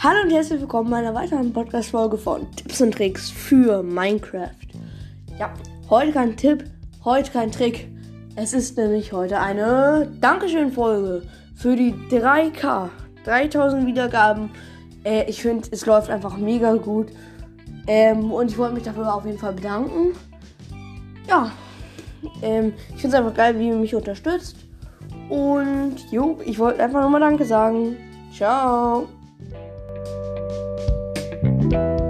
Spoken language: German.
Hallo und herzlich willkommen bei einer weiteren Podcast-Folge von Tipps und Tricks für Minecraft. Ja, heute kein Tipp, heute kein Trick. Es ist nämlich heute eine Dankeschön-Folge für die 3K. 3000 Wiedergaben. Äh, ich finde, es läuft einfach mega gut. Ähm, und ich wollte mich dafür auf jeden Fall bedanken. Ja, ähm, ich finde es einfach geil, wie ihr mich unterstützt. Und jo, ich wollte einfach nochmal Danke sagen. Ciao. thank you